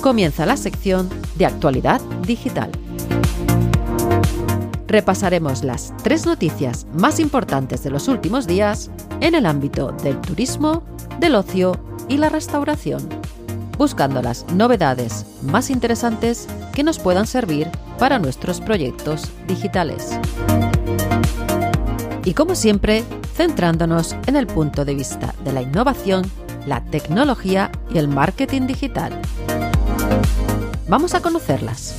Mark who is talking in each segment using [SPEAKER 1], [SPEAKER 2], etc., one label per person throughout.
[SPEAKER 1] comienza la sección de actualidad digital. Repasaremos las tres noticias más importantes de los últimos días en el ámbito del turismo, del ocio y la restauración, buscando las novedades más interesantes que nos puedan servir para nuestros proyectos digitales. Y como siempre, centrándonos en el punto de vista de la innovación, la tecnología y el marketing digital. Vamos a conocerlas.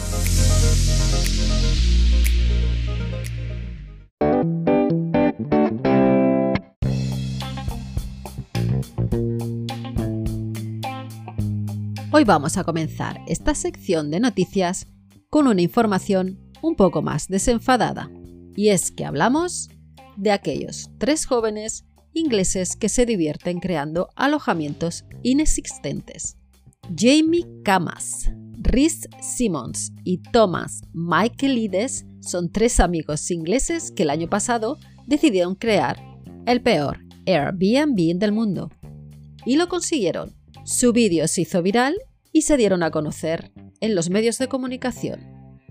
[SPEAKER 1] Hoy vamos a comenzar esta sección de noticias con una información un poco más desenfadada. Y es que hablamos de aquellos tres jóvenes ingleses que se divierten creando alojamientos inexistentes. Jamie Camas, Rhys Simmons y Thomas Michaelides son tres amigos ingleses que el año pasado decidieron crear el peor Airbnb del mundo. Y lo consiguieron. Su vídeo se hizo viral y se dieron a conocer en los medios de comunicación.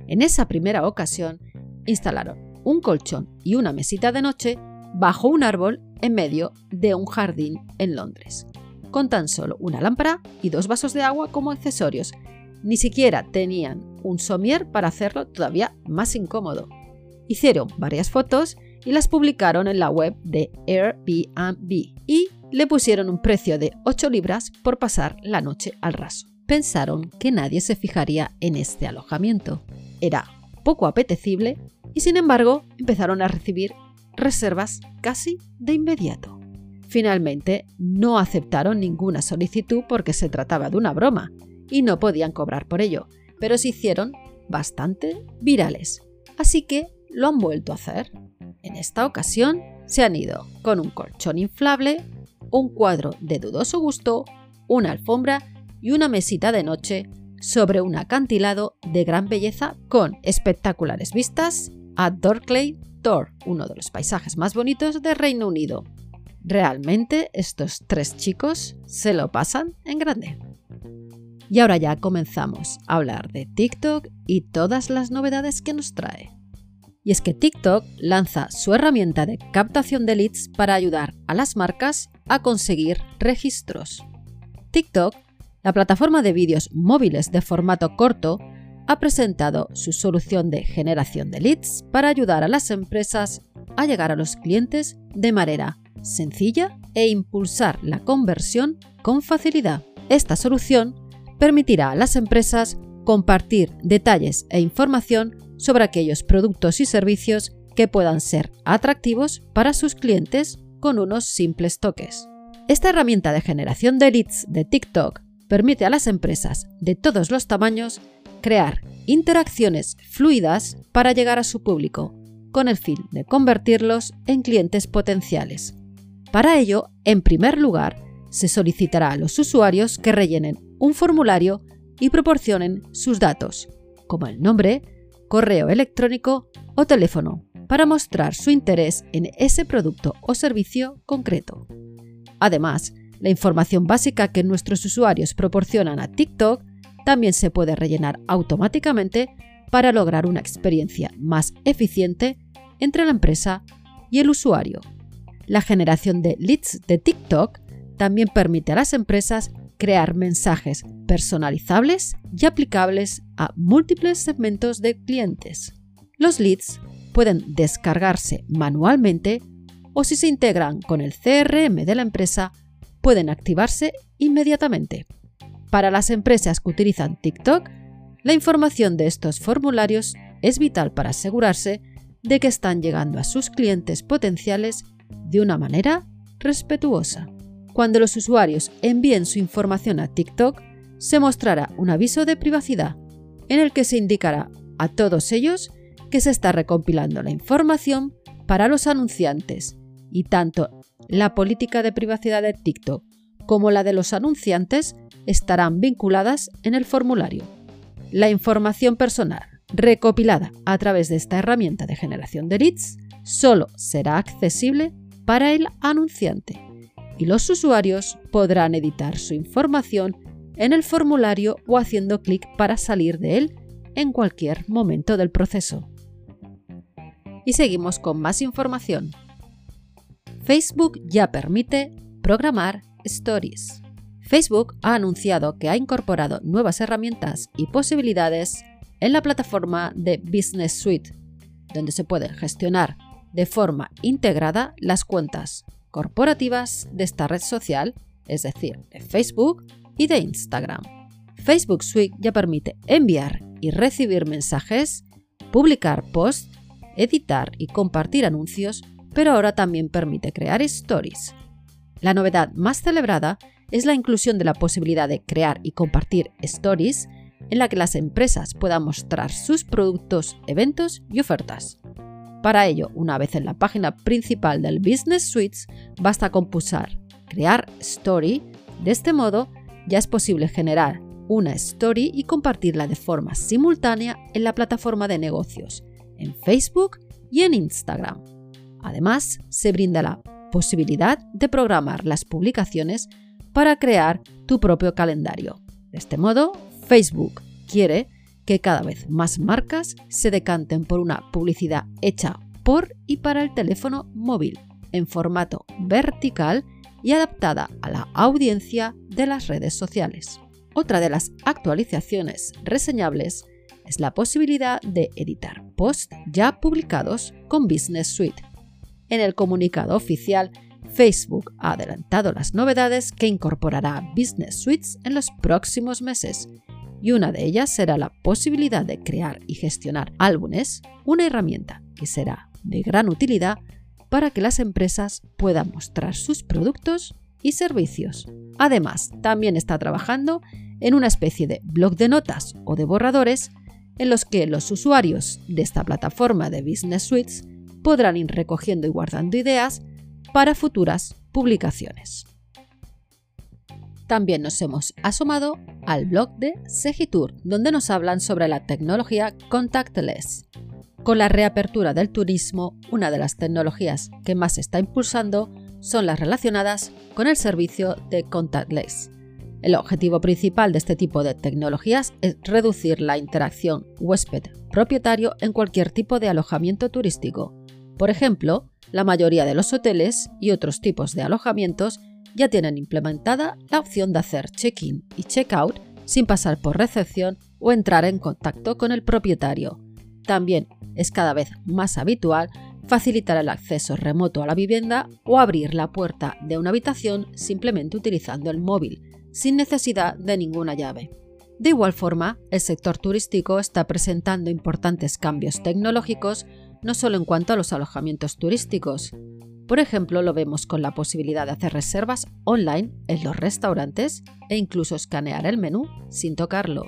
[SPEAKER 1] En esa primera ocasión, instalaron un colchón y una mesita de noche bajo un árbol en medio de un jardín en Londres, con tan solo una lámpara y dos vasos de agua como accesorios. Ni siquiera tenían un somier para hacerlo todavía más incómodo. Hicieron varias fotos y las publicaron en la web de Airbnb y le pusieron un precio de 8 libras por pasar la noche al raso pensaron que nadie se fijaría en este alojamiento. Era poco apetecible y sin embargo empezaron a recibir reservas casi de inmediato. Finalmente, no aceptaron ninguna solicitud porque se trataba de una broma y no podían cobrar por ello, pero se hicieron bastante virales. Así que lo han vuelto a hacer. En esta ocasión se han ido con un colchón inflable, un cuadro de dudoso gusto, una alfombra y una mesita de noche sobre un acantilado de gran belleza con espectaculares vistas a Dorkley Tor, uno de los paisajes más bonitos de Reino Unido. Realmente estos tres chicos se lo pasan en grande. Y ahora ya comenzamos a hablar de TikTok y todas las novedades que nos trae. Y es que TikTok lanza su herramienta de captación de leads para ayudar a las marcas a conseguir registros. TikTok la plataforma de vídeos móviles de formato corto ha presentado su solución de generación de leads para ayudar a las empresas a llegar a los clientes de manera sencilla e impulsar la conversión con facilidad. Esta solución permitirá a las empresas compartir detalles e información sobre aquellos productos y servicios que puedan ser atractivos para sus clientes con unos simples toques. Esta herramienta de generación de leads de TikTok permite a las empresas de todos los tamaños crear interacciones fluidas para llegar a su público, con el fin de convertirlos en clientes potenciales. Para ello, en primer lugar, se solicitará a los usuarios que rellenen un formulario y proporcionen sus datos, como el nombre, correo electrónico o teléfono, para mostrar su interés en ese producto o servicio concreto. Además, la información básica que nuestros usuarios proporcionan a TikTok también se puede rellenar automáticamente para lograr una experiencia más eficiente entre la empresa y el usuario. La generación de leads de TikTok también permite a las empresas crear mensajes personalizables y aplicables a múltiples segmentos de clientes. Los leads pueden descargarse manualmente o si se integran con el CRM de la empresa pueden activarse inmediatamente. Para las empresas que utilizan TikTok, la información de estos formularios es vital para asegurarse de que están llegando a sus clientes potenciales de una manera respetuosa. Cuando los usuarios envíen su información a TikTok, se mostrará un aviso de privacidad en el que se indicará a todos ellos que se está recompilando la información para los anunciantes y tanto la política de privacidad de TikTok como la de los anunciantes estarán vinculadas en el formulario. La información personal recopilada a través de esta herramienta de generación de leads solo será accesible para el anunciante y los usuarios podrán editar su información en el formulario o haciendo clic para salir de él en cualquier momento del proceso. Y seguimos con más información. Facebook ya permite programar stories. Facebook ha anunciado que ha incorporado nuevas herramientas y posibilidades en la plataforma de Business Suite, donde se pueden gestionar de forma integrada las cuentas corporativas de esta red social, es decir, de Facebook y de Instagram. Facebook Suite ya permite enviar y recibir mensajes, publicar posts, editar y compartir anuncios, pero ahora también permite crear stories. La novedad más celebrada es la inclusión de la posibilidad de crear y compartir stories en la que las empresas puedan mostrar sus productos, eventos y ofertas. Para ello, una vez en la página principal del Business Suites, basta con pulsar Crear Story. De este modo, ya es posible generar una story y compartirla de forma simultánea en la plataforma de negocios, en Facebook y en Instagram. Además, se brinda la posibilidad de programar las publicaciones para crear tu propio calendario. De este modo, Facebook quiere que cada vez más marcas se decanten por una publicidad hecha por y para el teléfono móvil, en formato vertical y adaptada a la audiencia de las redes sociales. Otra de las actualizaciones reseñables es la posibilidad de editar posts ya publicados con Business Suite. En el comunicado oficial, Facebook ha adelantado las novedades que incorporará Business Suites en los próximos meses y una de ellas será la posibilidad de crear y gestionar álbumes, una herramienta que será de gran utilidad para que las empresas puedan mostrar sus productos y servicios. Además, también está trabajando en una especie de blog de notas o de borradores en los que los usuarios de esta plataforma de Business Suites podrán ir recogiendo y guardando ideas para futuras publicaciones. También nos hemos asomado al blog de Segitur, donde nos hablan sobre la tecnología contactless. Con la reapertura del turismo, una de las tecnologías que más se está impulsando son las relacionadas con el servicio de contactless. El objetivo principal de este tipo de tecnologías es reducir la interacción huésped-propietario en cualquier tipo de alojamiento turístico. Por ejemplo, la mayoría de los hoteles y otros tipos de alojamientos ya tienen implementada la opción de hacer check-in y check-out sin pasar por recepción o entrar en contacto con el propietario. También es cada vez más habitual facilitar el acceso remoto a la vivienda o abrir la puerta de una habitación simplemente utilizando el móvil, sin necesidad de ninguna llave. De igual forma, el sector turístico está presentando importantes cambios tecnológicos no solo en cuanto a los alojamientos turísticos, por ejemplo, lo vemos con la posibilidad de hacer reservas online en los restaurantes e incluso escanear el menú sin tocarlo.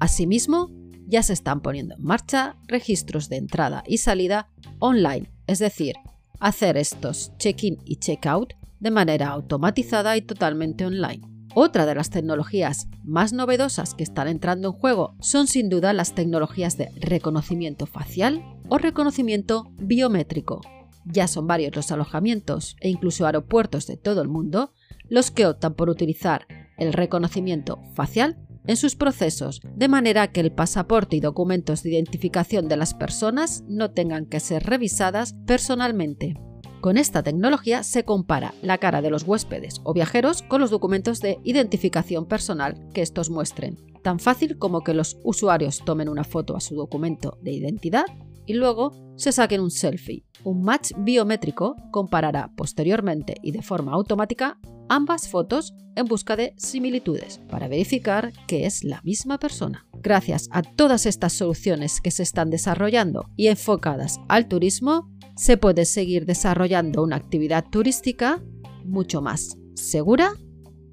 [SPEAKER 1] Asimismo, ya se están poniendo en marcha registros de entrada y salida online, es decir, hacer estos check-in y check-out de manera automatizada y totalmente online. Otra de las tecnologías más novedosas que están entrando en juego son sin duda las tecnologías de reconocimiento facial o reconocimiento biométrico, ya son varios los alojamientos e incluso aeropuertos de todo el mundo los que optan por utilizar el reconocimiento facial en sus procesos, de manera que el pasaporte y documentos de identificación de las personas no tengan que ser revisadas personalmente. Con esta tecnología se compara la cara de los huéspedes o viajeros con los documentos de identificación personal que estos muestren, tan fácil como que los usuarios tomen una foto a su documento de identidad y luego se saquen un selfie. Un match biométrico comparará posteriormente y de forma automática ambas fotos en busca de similitudes para verificar que es la misma persona. Gracias a todas estas soluciones que se están desarrollando y enfocadas al turismo, se puede seguir desarrollando una actividad turística mucho más segura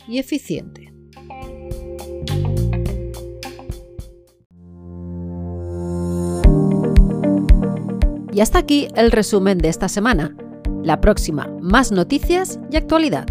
[SPEAKER 1] y eficiente. Y hasta aquí el resumen de esta semana. La próxima, más noticias y actualidad.